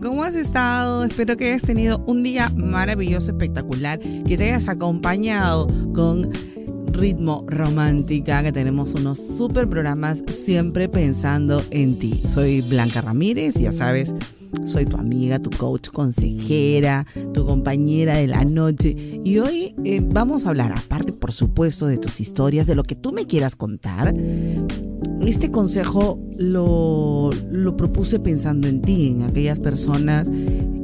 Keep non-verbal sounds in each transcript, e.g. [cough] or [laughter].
¿Cómo has estado? Espero que hayas tenido un día maravilloso, espectacular, que te hayas acompañado con ritmo romántica, que tenemos unos super programas siempre pensando en ti. Soy Blanca Ramírez, ya sabes, soy tu amiga, tu coach, consejera, tu compañera de la noche. Y hoy eh, vamos a hablar, aparte por supuesto de tus historias, de lo que tú me quieras contar, este consejo lo, propuse pensando en ti, en aquellas personas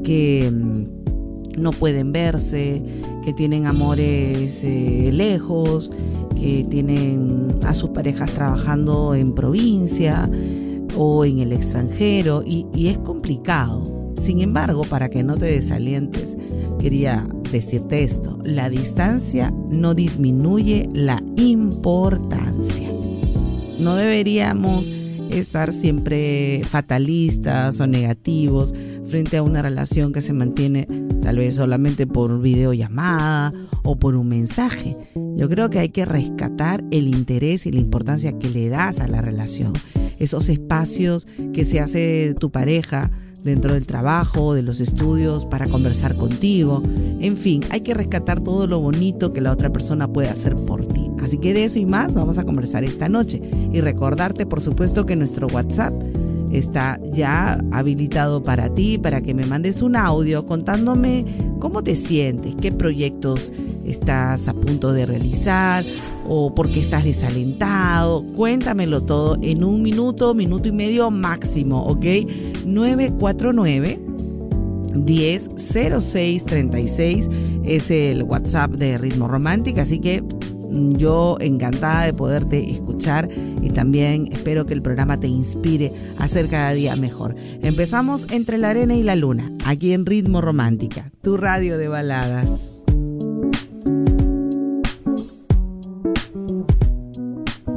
que mm, no pueden verse, que tienen amores eh, lejos, que tienen a sus parejas trabajando en provincia o en el extranjero y, y es complicado. Sin embargo, para que no te desalientes, quería decirte esto, la distancia no disminuye la importancia. No deberíamos estar siempre fatalistas o negativos frente a una relación que se mantiene tal vez solamente por videollamada o por un mensaje. Yo creo que hay que rescatar el interés y la importancia que le das a la relación. Esos espacios que se hace tu pareja dentro del trabajo, de los estudios, para conversar contigo. En fin, hay que rescatar todo lo bonito que la otra persona puede hacer por ti. Así que de eso y más vamos a conversar esta noche. Y recordarte, por supuesto, que nuestro WhatsApp está ya habilitado para ti, para que me mandes un audio contándome cómo te sientes, qué proyectos estás a punto de realizar o por qué estás desalentado. Cuéntamelo todo en un minuto, minuto y medio máximo, ¿ok? 949 100636 es el WhatsApp de Ritmo Romántica, así que yo encantada de poderte escuchar y también espero que el programa te inspire a ser cada día mejor. Empezamos entre la arena y la luna, aquí en Ritmo Romántica, tu radio de baladas.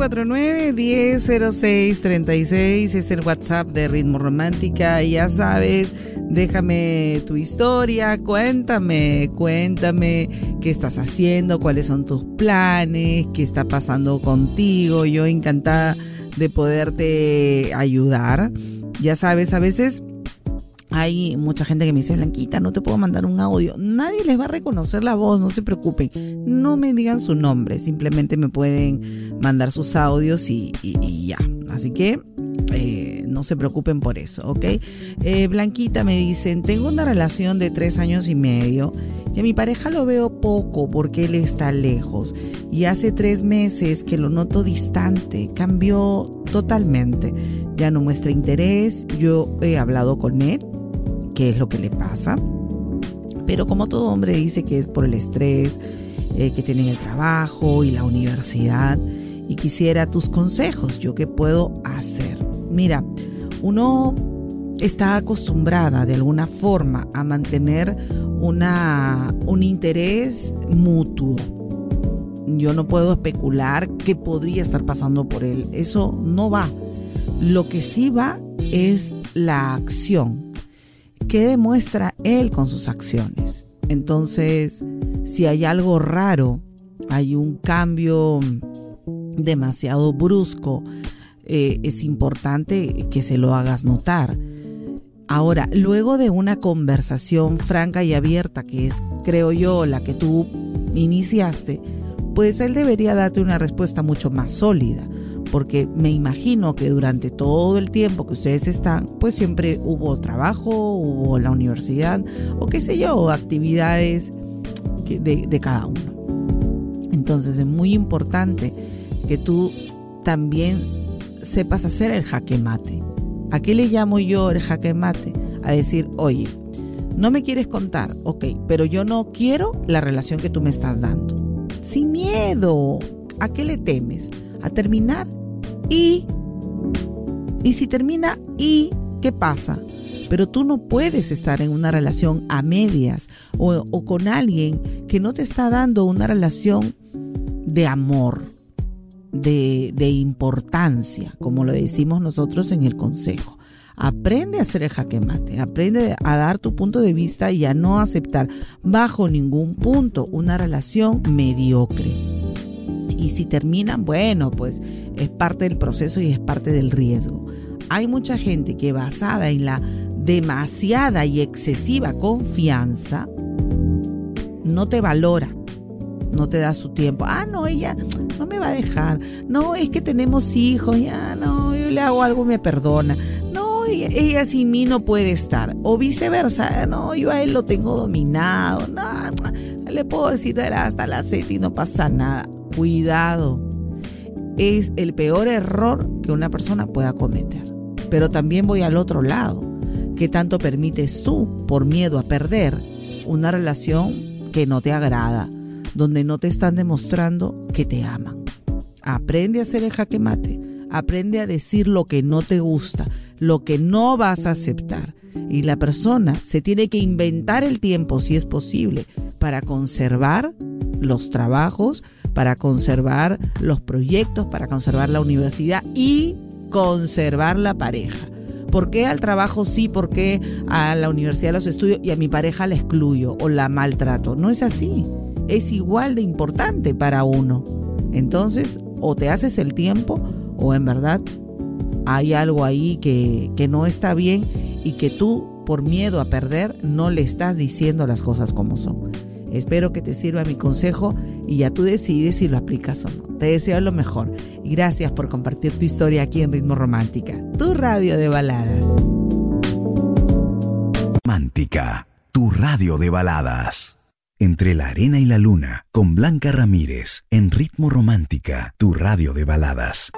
949-100636 es el WhatsApp de Ritmo Romántica. Ya sabes, déjame tu historia, cuéntame, cuéntame qué estás haciendo, cuáles son tus planes, qué está pasando contigo. Yo encantada de poderte ayudar. Ya sabes, a veces hay mucha gente que me dice, Blanquita, no te puedo mandar un audio. Nadie les va a reconocer la voz, no se preocupen. No me digan su nombre, simplemente me pueden mandar sus audios y, ya. Así que eh, no se preocupen por eso, ¿ok? Eh, Blanquita me dicen, tengo una relación de tres años y medio. Y a mi pareja lo veo poco porque él está lejos. Y hace tres meses que lo noto distante, cambió totalmente. Ya no muestra interés, yo he hablado con él, qué es lo que le pasa. Pero como todo hombre dice que es por el estrés eh, que tiene el trabajo y la universidad, y quisiera tus consejos, yo qué puedo hacer. Mira, uno está acostumbrada de alguna forma a mantener una, un interés mutuo. Yo no puedo especular qué podría estar pasando por él. Eso no va. Lo que sí va es la acción. ¿Qué demuestra él con sus acciones? Entonces, si hay algo raro, hay un cambio demasiado brusco, eh, es importante que se lo hagas notar. Ahora, luego de una conversación franca y abierta, que es, creo yo, la que tú iniciaste, pues él debería darte una respuesta mucho más sólida, porque me imagino que durante todo el tiempo que ustedes están, pues siempre hubo trabajo, hubo la universidad, o qué sé yo, actividades de, de cada uno. Entonces es muy importante que tú también sepas hacer el jaque mate ¿A qué le llamo yo el jaque mate? A decir, oye, no me quieres contar, ok, pero yo no quiero la relación que tú me estás dando. Sin miedo. ¿A qué le temes? A terminar y... Y si termina y, ¿qué pasa? Pero tú no puedes estar en una relación a medias o, con alguien que no te está dando una relación de amor, de, importancia, como lo decimos nosotros en el consejo. Aprende a hacer el jaque mate, aprende a dar tu punto de vista y a no aceptar bajo ningún punto una relación mediocre. Y si terminan, bueno, pues es parte del proceso y es parte del riesgo. Hay mucha gente que basada en la demasiada y excesiva confianza no te valora no te da su tiempo. Ah, no, ella no me va a dejar. No, es que tenemos hijos, ya no, yo le hago algo y me perdona. No, ella, sin mí no puede estar. O viceversa, no, yo a él lo tengo dominado. No, le puedo decir hasta la set y no pasa nada. Cuidado. Es el peor error que una persona pueda cometer. Pero también voy al otro lado. ¿Qué tanto permites tú, por miedo a perder, una relación que no te agrada? donde no te están demostrando que te aman. Aprende a hacer el jaque mate. Aprende a decir lo que no te gusta, lo que no vas a aceptar. Y la persona se tiene que inventar el tiempo, si es posible, para conservar los trabajos, para conservar los proyectos, para conservar la universidad y conservar la pareja. ¿Por qué al trabajo sí? ¿Por qué a la universidad los estudios y a mi pareja la excluyo o la maltrato? No es así es igual de importante para uno. Entonces, o te haces el tiempo o en verdad hay algo ahí que, que no está bien y que tú, por miedo a perder, no le estás diciendo las cosas como son. Espero que te sirva mi consejo y ya tú decides si lo aplicas o no. Te deseo lo mejor y gracias por compartir tu historia aquí en Ritmo Romántica, tu radio de baladas. Romántica, tu radio de baladas. Entre la arena y la luna, con Blanca Ramírez, en Ritmo Romántica, tu radio de baladas.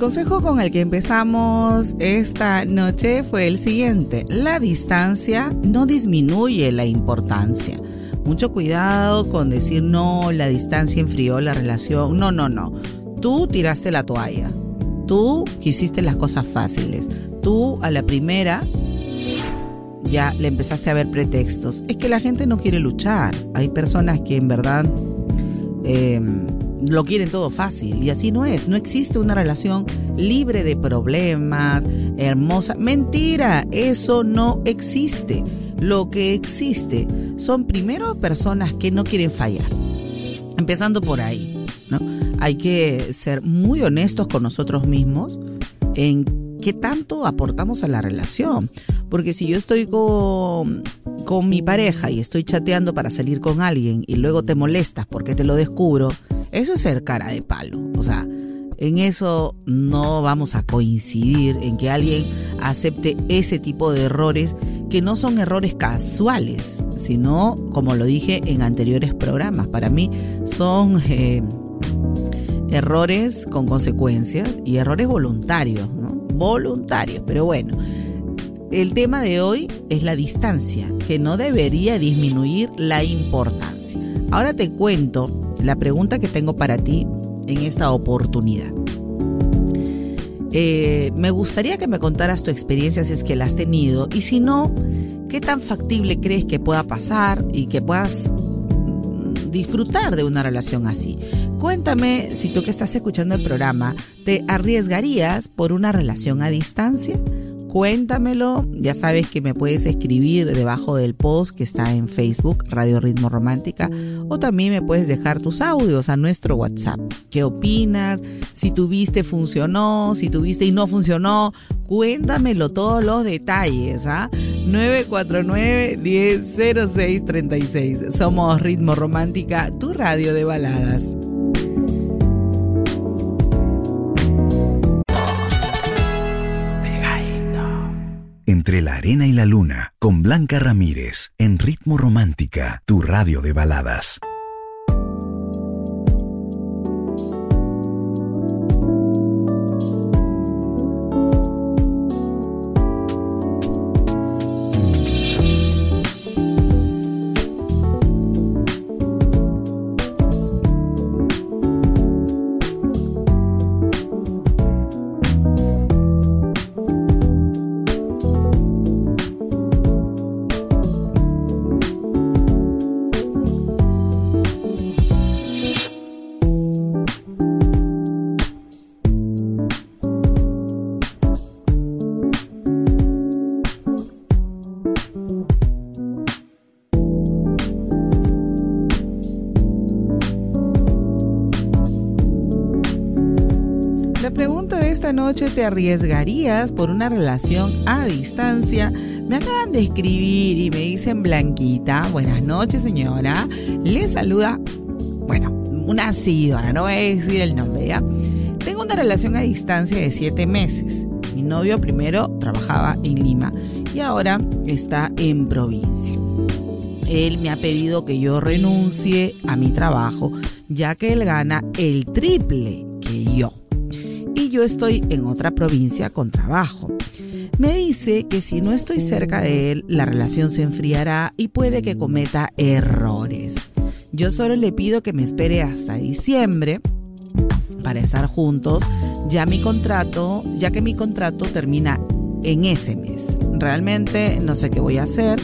Consejo con el que empezamos esta noche fue el siguiente. La distancia no disminuye la importancia. Mucho cuidado con decir no, la distancia enfrió la relación. No, no, no. Tú tiraste la toalla. Tú quisiste las cosas fáciles. Tú a la primera ya le empezaste a ver pretextos. Es que la gente no quiere luchar. Hay personas que en verdad em, lo quieren todo fácil y así no es. No existe una relación libre de problemas, hermosa. Mentira, eso no existe. Lo que existe son primero personas que no quieren fallar. Empezando por ahí, ¿no? Hay que ser muy honestos con nosotros mismos en qué tanto aportamos a la relación. Porque si yo estoy con, con mi pareja y estoy chateando para salir con alguien y luego te molestas porque te lo descubro, eso es ser cara de palo. O sea, en eso no vamos a coincidir en que alguien acepte ese tipo de errores que no son errores casuales, sino, como lo dije en anteriores programas, para mí son eh, errores con consecuencias y errores voluntarios. Voluntarios, pero bueno. El tema de hoy es la distancia, que no debería disminuir la importancia. Ahora te cuento la pregunta que tengo para ti en esta oportunidad. Eh, me gustaría que me contaras tu experiencia si es que la has tenido y si no, ¿qué tan factible crees que pueda pasar y que puedas disfrutar de una relación así? Cuéntame si tú que estás escuchando el programa, ¿te arriesgarías por una relación a distancia? cuéntamelo. Ya sabes que me puedes escribir debajo del post que está en Facebook, Radio Ritmo Romántica, o también me puedes dejar tus audios a nuestro WhatsApp. ¿Qué opinas? Si tuviste, funcionó, si tuviste y no funcionó, cuéntamelo todos los detalles, ¿ah? 949-100636. Somos Ritmo Romántica, tu radio de baladas. Entre la arena y la luna, con Blanca Ramírez, en Ritmo Romántica, tu radio de baladas. Te arriesgarías por una relación a distancia? Me acaban de escribir y me dicen Blanquita, buenas noches señora, le saluda, bueno, una sídora, no voy a decir el nombre ya. Tengo una relación a distancia de siete meses. Mi novio primero trabajaba en Lima y ahora está en provincia. Él me ha pedido que yo renuncie a mi trabajo, ya que él gana el triple yo estoy en otra provincia con trabajo. Me dice que si no estoy cerca de él, la relación se enfriará y puede que cometa errores. Yo solo le pido que me espere hasta diciembre para estar juntos, ya mi contrato, ya que mi contrato termina en ese mes. Realmente no sé qué voy a hacer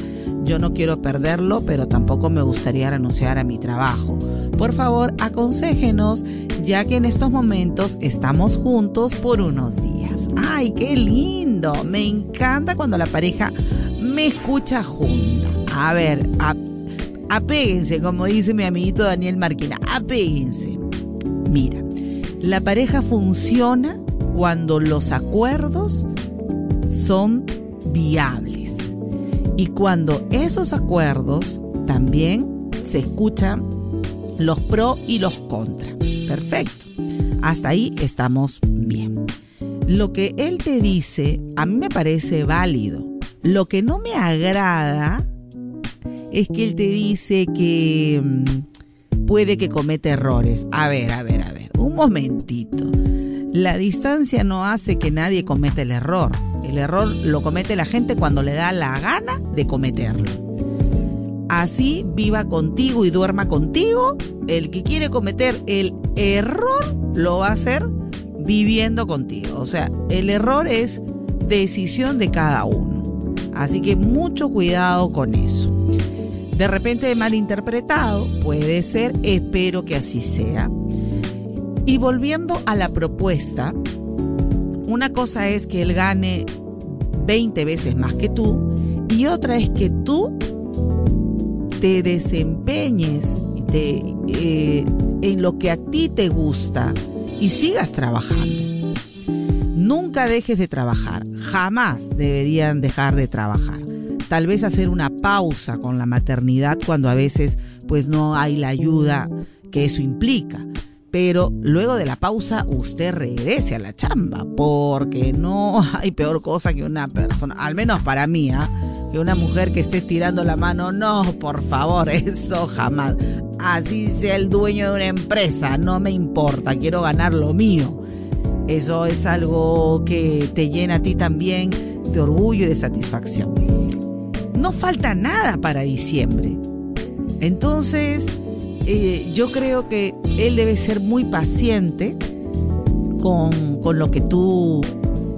yo no quiero perderlo, pero tampoco me gustaría renunciar a mi trabajo. Por favor, aconséjenos, ya que en estos momentos estamos juntos por unos días. ¡Ay, qué lindo! Me encanta cuando la pareja me escucha junto. A ver, apéguense, como dice mi amiguito Daniel Marquina, apéguense. Mira, la pareja funciona cuando los acuerdos son viables y cuando esos acuerdos también se escuchan los pro y los contra. Perfecto. Hasta ahí estamos bien. Lo que él te dice a mí me parece válido. Lo que no me agrada es que él te dice que mm, puede que cometa errores. A ver, a ver, a ver. Un momentito. La distancia no hace que nadie cometa el error. El error lo comete la gente cuando le da la gana de cometerlo. Así viva contigo y duerma contigo. El que quiere cometer el error lo va a hacer viviendo contigo. O sea, el error es decisión de cada uno. Así que mucho cuidado con eso. De repente malinterpretado, puede ser, espero que así sea. Y volviendo a la propuesta, una cosa es que él gane 20 veces más que tú y otra es que tú te desempeñes eh, en lo que a ti te gusta y sigas trabajando. Nunca dejes de trabajar, jamás deberían dejar de trabajar. Tal vez hacer una pausa con la maternidad cuando a veces pues no hay la ayuda que eso implica. Pero luego de la pausa usted regrese a la chamba, porque no [laughs] hay peor cosa que una persona, al menos para mí, ¿ah? que una mujer que esté estirando la mano, no, por favor, [laughs] eso jamás. Así sea el dueño de una empresa, no me importa, quiero ganar lo mío. Eso es algo que te llena a ti también de orgullo y de satisfacción. No falta nada para diciembre. Entonces, eh, yo creo que él debe ser muy paciente con, con lo que tú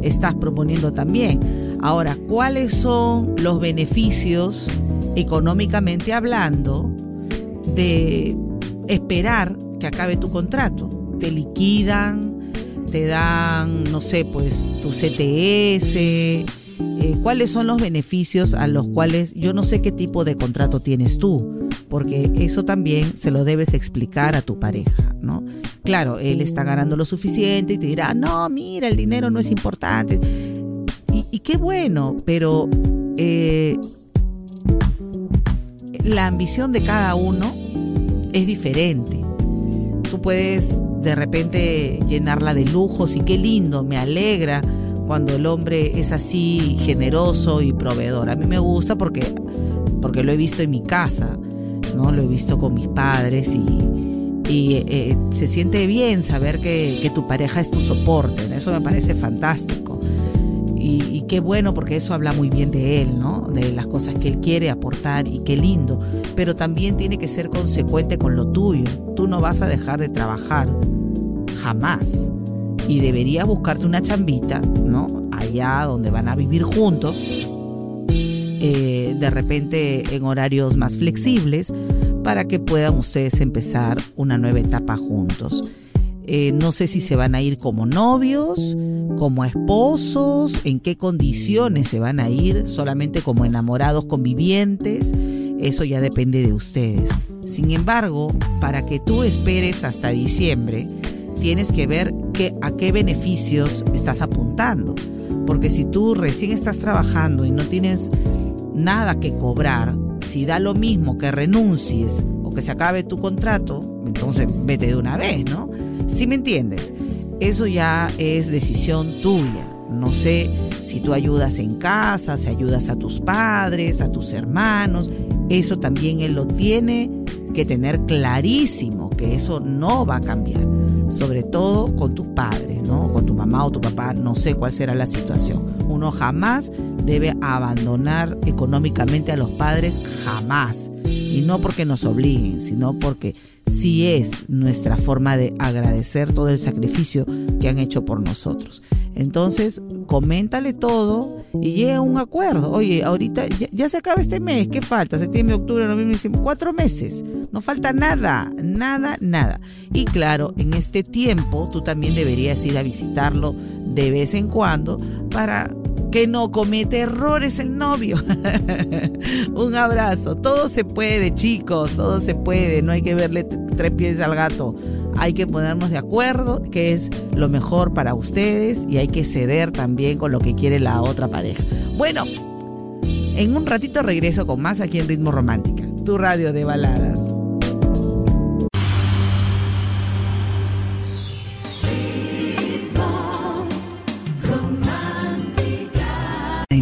estás proponiendo también. Ahora, ¿cuáles son los beneficios económicamente hablando de esperar que acabe tu contrato? Te liquidan, te dan, no sé, pues tu CTS, eh, cuáles son los beneficios a los cuales yo no sé qué tipo de contrato tienes tú, porque eso también se lo debes explicar a tu pareja, ¿no? Claro, él está ganando lo suficiente y te dirá, no, mira, el dinero no es importante. Y, qué bueno, pero eh, la ambición de cada uno es diferente. Tú puedes de repente llenarla de lujos y qué lindo, me alegra cuando el hombre es así generoso y proveedor. A mí me gusta porque, porque lo he visto en mi casa, ¿no? Lo he visto con mis padres y, y eh, se siente bien saber que, tu pareja es tu soporte. Eso me parece fantástico. Y, qué bueno porque eso habla muy bien de él, ¿no? De las cosas que él quiere aportar y qué lindo. Pero también tiene que ser consecuente con lo tuyo. Tú no vas a dejar de trabajar, jamás. Y deberías buscarte una chambita, ¿no? Allá donde van a vivir juntos, eh, de repente en horarios más flexibles, para que puedan ustedes empezar una nueva etapa juntos. Eh, no sé si se van a ir como novios, como esposos, en qué condiciones se van a ir, solamente como enamorados convivientes. Eso ya depende de ustedes. Sin embargo, para que tú esperes hasta diciembre, tienes que ver a qué beneficios estás apuntando. Porque si tú recién estás trabajando y no tienes nada que cobrar, si da lo mismo que renuncies o que se acabe tu contrato, entonces vete de una vez, ¿no? Si me entiendes? Eso ya es decisión tuya. No sé si tú ayudas en casa, si ayudas a tus padres, a tus hermanos. Eso también él lo tiene que tener clarísimo, que eso no va a cambiar. Sobre todo con tus padres, ¿no? Con tu mamá o tu papá, no sé cuál será la situación. Uno jamás debe abandonar económicamente a los padres, jamás. Y no porque nos obliguen, sino porque si es nuestra forma de agradecer todo el sacrificio que han hecho por nosotros. Entonces, coméntale todo y llega a un acuerdo. Oye, ahorita ya, se acaba este mes, ¿qué falta? Septiembre, octubre, noviembre, diciembre, cuatro meses. No falta nada, nada, nada. Y claro, en este tiempo tú también deberías ir a visitarlo de vez en cuando para que no comete errores el novio. [laughs] Un abrazo. Todo se puede, chicos, todo se puede. No hay que verle tres pies al gato. Hay que ponernos de acuerdo que es lo mejor para ustedes y hay que ceder también con lo que quiere la otra pareja. Bueno, en un ratito regreso con más aquí en Ritmo Romántica, tu radio de baladas.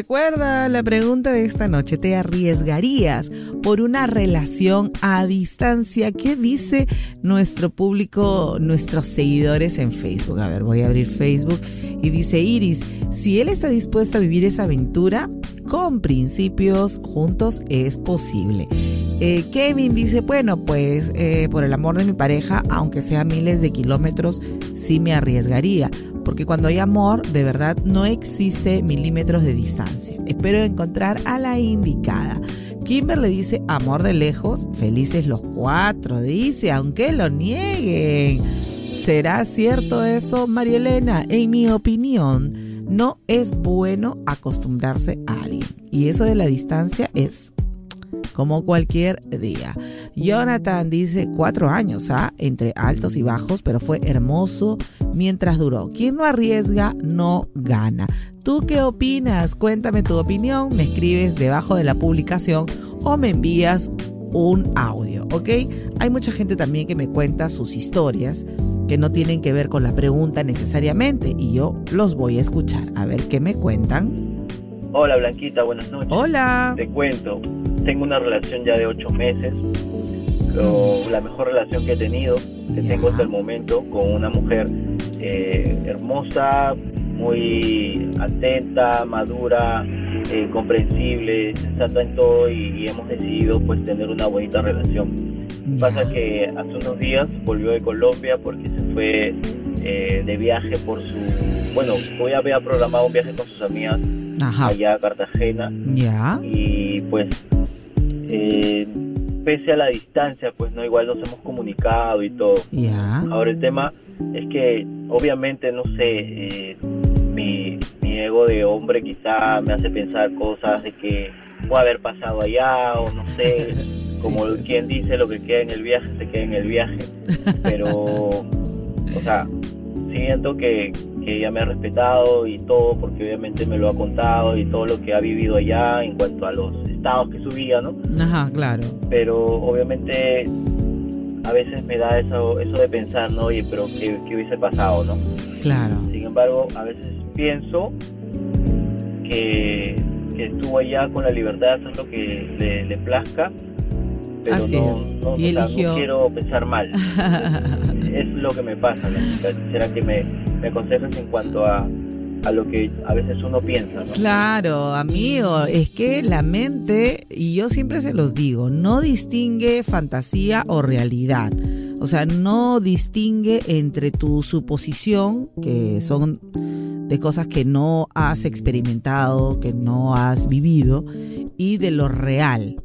Recuerda la pregunta de esta noche, ¿te arriesgarías por una relación a distancia? ¿Qué dice nuestro público, nuestros seguidores en Facebook? A ver, voy a abrir Facebook y dice Iris, si él está dispuesto a vivir esa aventura, con principios juntos es posible. Eh, Kevin dice, bueno, pues eh, por el amor de mi pareja, aunque sea miles de kilómetros, sí me arriesgaría, porque cuando hay amor, de verdad, no existe milímetros de distancia. Espero encontrar a la indicada. Kimber le dice, amor de lejos, felices los cuatro, dice, aunque lo nieguen. ¿Será cierto eso, María Elena? En mi opinión, no es bueno acostumbrarse a alguien. Y eso de la distancia es como cualquier día. Jonathan dice cuatro años, ¿ah? entre altos y bajos, pero fue hermoso mientras duró. Quien no arriesga, no gana. ¿Tú qué opinas? Cuéntame tu opinión, me escribes debajo de la publicación o me envías un audio, ¿ok? Hay mucha gente también que me cuenta sus historias que no tienen que ver con la pregunta necesariamente y yo los voy a escuchar. A ver qué me cuentan. Hola Blanquita, buenas noches. Hola. Te cuento, tengo una relación ya de ocho meses, la mejor relación que he tenido, que tengo hasta el momento, con una mujer eh, hermosa, muy atenta, madura, eh, comprensible, sensata en todo y, hemos decidido pues tener una bonita relación. Pasa que hace unos días volvió de Colombia porque se fue eh, de viaje por su... Bueno, hoy había programado un viaje con sus amigas allá a Cartagena. Ya. Y pues, eh, pese a la distancia, pues no, igual nos hemos comunicado y todo. Ya. Ahora el tema es que, obviamente, no sé, eh, mi, mi ego de hombre quizá me hace pensar cosas de que puede haber pasado allá o no sé. [laughs] Como quien dice, lo que queda en el viaje se queda en el viaje. Pero, o sea, siento que, que ella me ha respetado y todo, porque obviamente me lo ha contado y todo lo que ha vivido allá en cuanto a los estados que subía, ¿no? Ajá, claro. Pero obviamente a veces me da eso, eso de pensar, ¿no? Oye, pero ¿qué, hubiese pasado, no? Claro. Sin embargo, a veces pienso que, que estuvo allá con la libertad de hacer lo que le, le plazca pero Así no, es. no, y o sea, eligió. no quiero pensar mal. [laughs] es lo que me pasa. Quisiera que me, me aconsejes en cuanto a, a lo que a veces uno piensa. Claro, amigo, es que la mente, y yo siempre se los digo, no distingue fantasía o realidad. O sea, no distingue entre tu suposición, que son de cosas que no has experimentado, que no has vivido, y de lo real.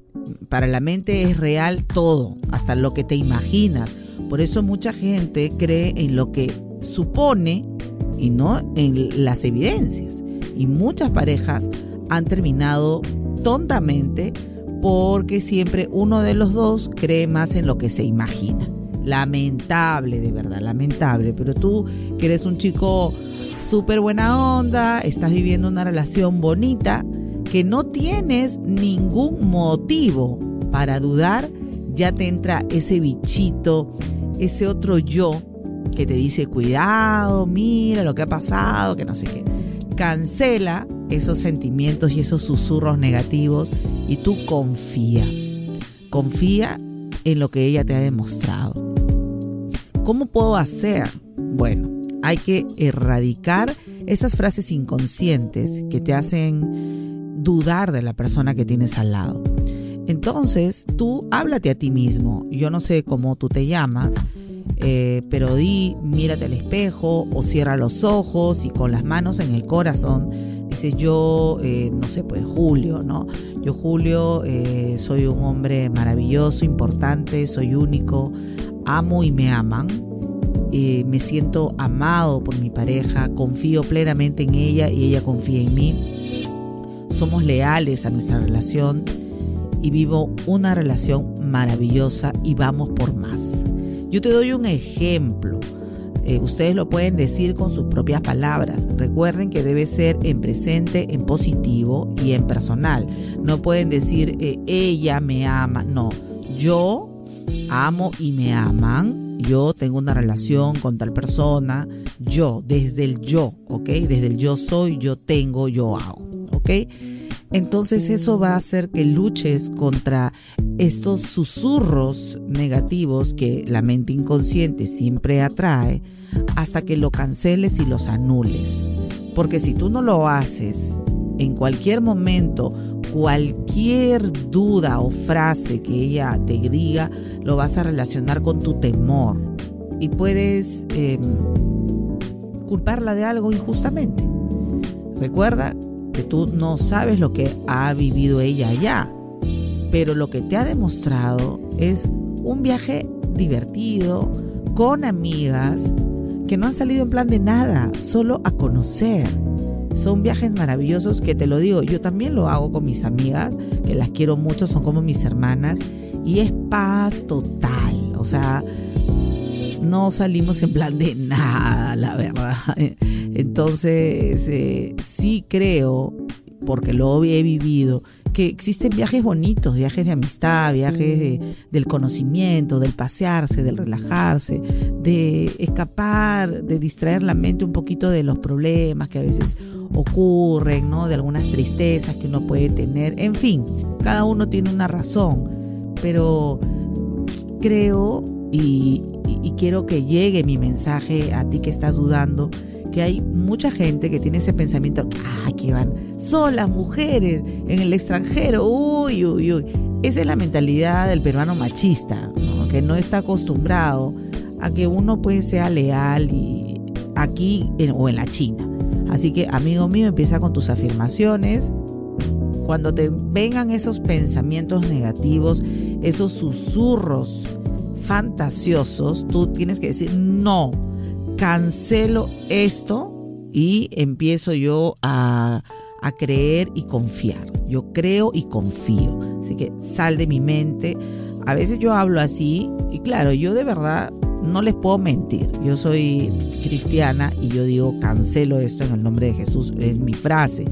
Para la mente es real todo, hasta lo que te imaginas. Por eso mucha gente cree en lo que supone y no en las evidencias. Y muchas parejas han terminado tontamente porque siempre uno de los dos cree más en lo que se imagina. Lamentable, de verdad, lamentable. Pero tú, que eres un chico súper buena onda, estás viviendo una relación bonita, que no tienes ningún motivo para dudar, ya te entra ese bichito, ese otro yo que te dice, cuidado, mira lo que ha pasado, que no sé qué. Cancela esos sentimientos y esos susurros negativos y tú confía. Confía en lo que ella te ha demostrado. ¿Cómo puedo hacer? Bueno, hay que erradicar esas frases inconscientes que te hacen dudar de la persona que tienes al lado. Entonces, tú háblate a ti mismo. Yo no sé cómo tú te llamas, eh, pero di, mírate al espejo o cierra los ojos y con las manos en el corazón dices yo, eh, no sé, pues Julio, ¿no? Yo Julio eh, soy un hombre maravilloso, importante, soy único, amo y me aman. Me siento amado por mi pareja, confío plenamente en ella y ella confía en mí. Somos leales a nuestra relación y vivo una relación maravillosa y vamos por más. Yo te doy un ejemplo. Eh, ustedes lo pueden decir con sus propias palabras. Recuerden que debe ser en presente, en positivo y en personal. No pueden decir eh, ella me ama. No, yo amo y me aman. Yo tengo una relación con tal persona. Yo, desde el yo, ¿ok? Desde el yo soy, yo tengo, yo hago. ¿ok? Entonces eso va a hacer que luches contra estos susurros negativos que la mente inconsciente siempre atrae hasta que lo canceles y los anules. Porque si tú no lo haces, en cualquier momento, cualquier duda o frase que ella te diga, lo vas a relacionar con tu temor. Y puedes em, culparla de algo injustamente. Recuerda que tú no sabes lo que ha vivido ella allá, pero lo que te ha demostrado es un viaje divertido, con amigas, que no han salido en plan de nada, solo a conocer. Son viajes maravillosos que te lo digo, yo también lo hago con mis amigas, que las quiero mucho, son como mis hermanas, y es paz total, o sea, no salimos en plan de nada, la verdad. Entonces, eh, sí creo, porque lo he vivido, que existen viajes bonitos, viajes de amistad, viajes del conocimiento, del pasearse, del relajarse, de escapar, de distraer la mente un poquito de los problemas que a veces ocurren, ¿no? De algunas tristezas que uno puede tener. En fin, cada uno tiene una razón, pero creo y, quiero que llegue mi mensaje a ti que estás dudando, que hay mucha gente que tiene ese pensamiento, ah, que van solas mujeres en el extranjero, uy, uy, uy. Esa es la mentalidad del peruano machista, que no está acostumbrado a que uno pues sea leal y aquí o en la China. Así que, amigo mío, empieza con tus afirmaciones. Cuando te vengan esos pensamientos negativos, esos susurros fantasiosos, tú tienes que decir, no, cancelo esto y empiezo yo a, a creer y confiar. Yo creo y confío. Así que sal de mi mente. A veces yo hablo así y claro, yo de verdad no les puedo mentir. Yo soy cristiana y yo digo cancelo esto en el nombre de Jesús. Es mi frase.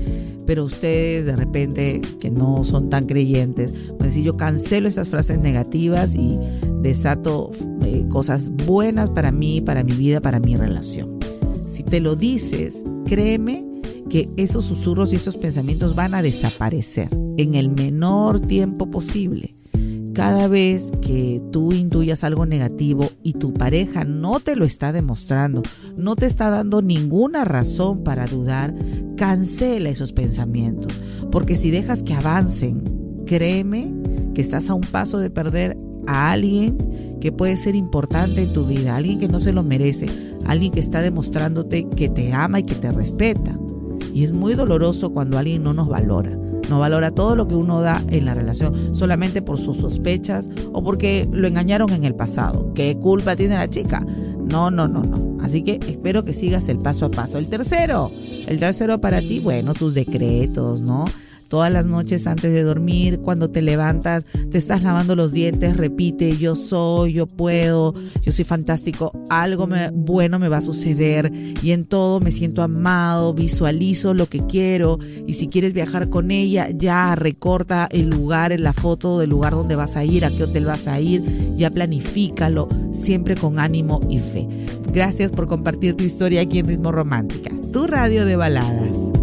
Pero ustedes de repente que no son tan creyentes, pues decir yo cancelo estas frases negativas y desato eh, cosas buenas para mí, para mi vida, para mi relación. Si te lo dices, créeme que esos susurros y esos pensamientos van a desaparecer en el menor tiempo posible. Cada vez que tú intuyas algo negativo y tu pareja no te lo está demostrando, no te está dando ninguna razón para dudar, cancela esos pensamientos. Porque si dejas que avancen, créeme que estás a un paso de perder a alguien que puede ser importante en tu vida, alguien que no se lo merece, alguien que está demostrándote que te ama y que te respeta. Y es muy doloroso cuando alguien no nos valora. No valora todo lo que uno da en la relación solamente por sus sospechas o porque lo engañaron en el pasado. ¿Qué culpa tiene la chica? No, no, no, no. Así que espero que sigas el paso a paso. El tercero, el tercero para ti, bueno, tus decretos, ¿no? Todas las noches antes de dormir, cuando te levantas, te estás lavando los dientes, repite, yo soy, yo puedo, yo soy fantástico, algo bueno me va a suceder y en todo me siento amado, visualizo lo que quiero y si quieres viajar con ella, ya recorta el lugar en la foto del lugar donde vas a ir, a qué hotel vas a ir, ya planifícalo, siempre con ánimo y fe. Gracias por compartir tu historia aquí en Ritmo Romántica, tu radio de baladas.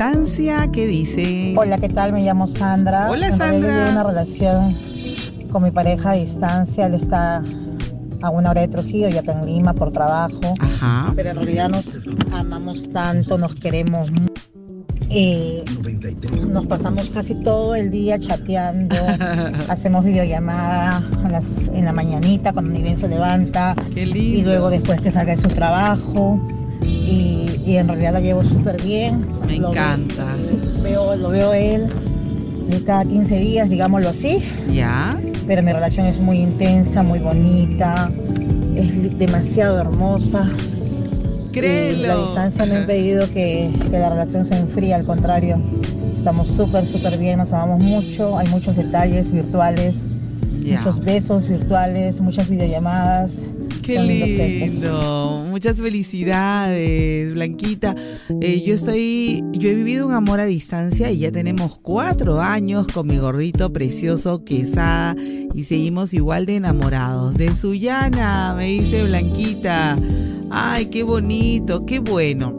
Distancia. ¿Qué dice? Hola, ¿qué tal? Me llamo Sandra. Hola, Sandra. Yo una relación con mi pareja a distancia. Él está a una hora de Trujillo, yo acá en Lima por trabajo. Ajá. Pero en realidad nos amamos tanto, nos queremos eh, nos pasamos casi todo el día chateando, [laughs] hacemos videollamada en, la mañanita cuando mi bien se levanta Qué lindo. y luego después que salga de su trabajo y, en realidad la llevo súper bien. Me encanta. Veo, lo veo él cada 15 días, digámoslo así. Ya. Pero mi relación es muy intensa, muy bonita, es demasiado hermosa. Créelo. la distancia no ha impedido que, que la relación se enfríe, al contrario. Estamos súper, súper bien, nos amamos mucho, hay muchos detalles virtuales, muchos besos virtuales, muchas videollamadas. Qué lindo. Muchas felicidades, Blanquita. Eh, yo estoy, yo he vivido un amor a distancia y ya tenemos cuatro años con mi gordito precioso Quesada y seguimos igual de enamorados. De Suyana, me dice Blanquita. Ay, qué bonito, qué bueno.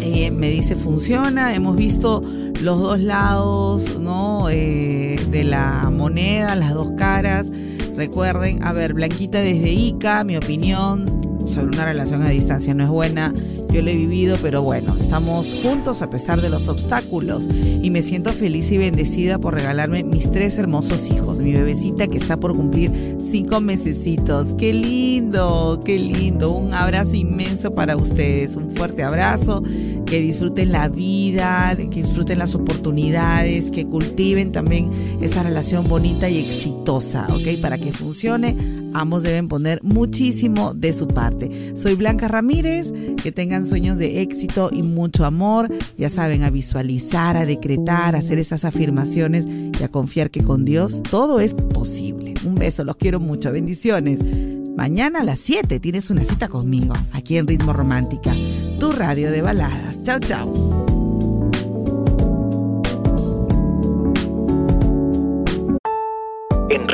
Eh, me dice funciona, hemos visto los dos lados ¿no? Eh, de la moneda, las dos caras. Recuerden, a ver, Blanquita desde ICA, mi opinión sobre una relación a distancia no es buena. Yo lo he vivido, pero bueno, estamos juntos a pesar de los obstáculos y me siento feliz y bendecida por regalarme mis tres hermosos hijos. Mi bebecita que está por cumplir cinco mesecitos. ¡Qué lindo! ¡Qué lindo! Un abrazo inmenso para ustedes. Un fuerte abrazo. Que disfruten la vida, que disfruten las oportunidades, que cultiven también esa relación bonita y exitosa, ¿ok? Para que funcione, ambos deben poner muchísimo de su parte. Soy Blanca Ramírez, que tengan sueños de éxito y mucho amor. Ya saben, a visualizar, a decretar, a hacer esas afirmaciones y a confiar que con Dios todo es posible. Un beso, los quiero mucho, bendiciones. Mañana a las 7 tienes una cita conmigo, aquí en Ritmo Romántica, tu radio de baladas. Chao, chao.